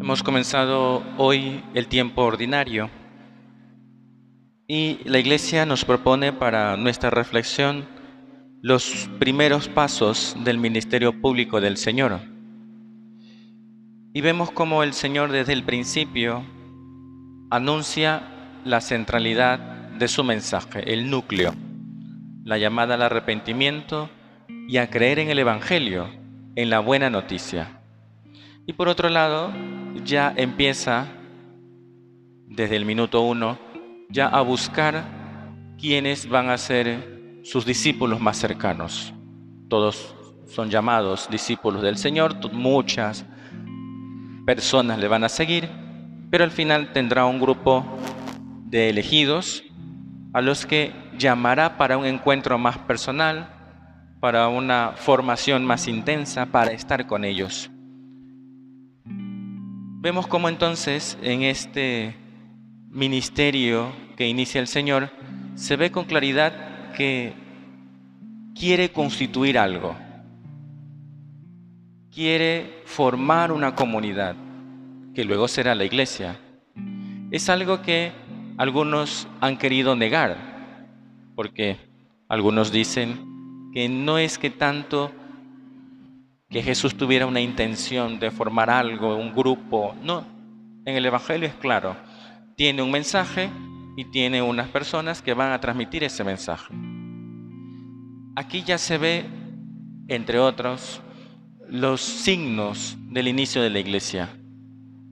Hemos comenzado hoy el tiempo ordinario y la Iglesia nos propone para nuestra reflexión los primeros pasos del ministerio público del Señor. Y vemos cómo el Señor desde el principio anuncia la centralidad de su mensaje, el núcleo, la llamada al arrepentimiento y a creer en el Evangelio, en la buena noticia. Y por otro lado, ya empieza desde el minuto uno ya a buscar quiénes van a ser sus discípulos más cercanos. Todos son llamados discípulos del Señor, muchas personas le van a seguir, pero al final tendrá un grupo de elegidos a los que llamará para un encuentro más personal, para una formación más intensa, para estar con ellos. Vemos cómo entonces en este ministerio que inicia el Señor se ve con claridad que quiere constituir algo, quiere formar una comunidad, que luego será la iglesia. Es algo que algunos han querido negar, porque algunos dicen que no es que tanto que Jesús tuviera una intención de formar algo, un grupo, no, en el Evangelio es claro, tiene un mensaje y tiene unas personas que van a transmitir ese mensaje. Aquí ya se ve, entre otros, los signos del inicio de la iglesia,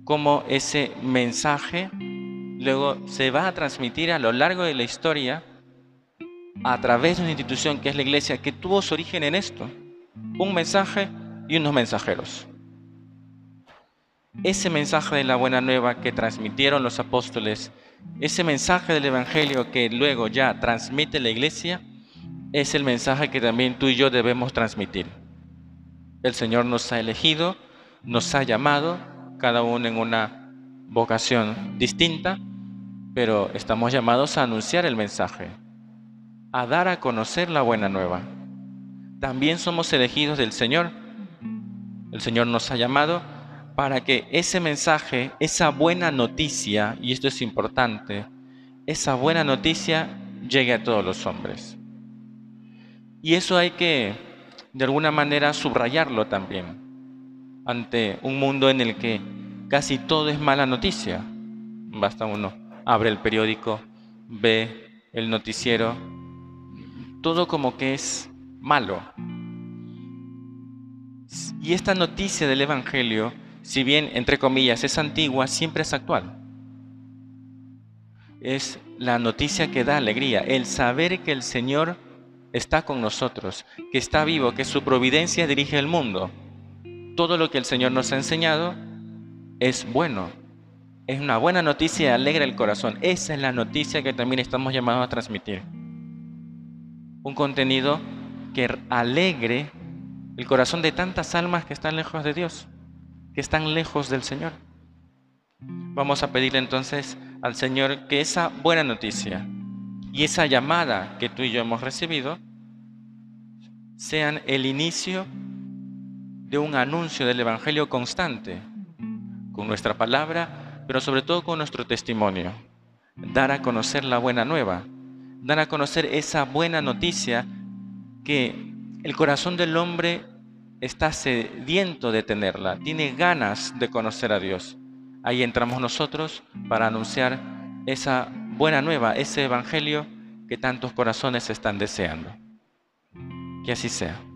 cómo ese mensaje luego se va a transmitir a lo largo de la historia a través de una institución que es la iglesia, que tuvo su origen en esto, un mensaje y unos mensajeros. Ese mensaje de la buena nueva que transmitieron los apóstoles, ese mensaje del Evangelio que luego ya transmite la iglesia, es el mensaje que también tú y yo debemos transmitir. El Señor nos ha elegido, nos ha llamado, cada uno en una vocación distinta, pero estamos llamados a anunciar el mensaje, a dar a conocer la buena nueva. También somos elegidos del Señor. El Señor nos ha llamado para que ese mensaje, esa buena noticia, y esto es importante, esa buena noticia llegue a todos los hombres. Y eso hay que, de alguna manera, subrayarlo también ante un mundo en el que casi todo es mala noticia. Basta uno, abre el periódico, ve el noticiero, todo como que es malo. Y esta noticia del Evangelio, si bien entre comillas es antigua, siempre es actual. Es la noticia que da alegría, el saber que el Señor está con nosotros, que está vivo, que su providencia dirige el mundo. Todo lo que el Señor nos ha enseñado es bueno. Es una buena noticia alegra el corazón. Esa es la noticia que también estamos llamados a transmitir. Un contenido que alegre el corazón de tantas almas que están lejos de Dios, que están lejos del Señor. Vamos a pedirle entonces al Señor que esa buena noticia y esa llamada que tú y yo hemos recibido sean el inicio de un anuncio del Evangelio constante, con nuestra palabra, pero sobre todo con nuestro testimonio. Dar a conocer la buena nueva, dar a conocer esa buena noticia que el corazón del hombre está sediento de tenerla, tiene ganas de conocer a Dios. Ahí entramos nosotros para anunciar esa buena nueva, ese evangelio que tantos corazones están deseando. Que así sea.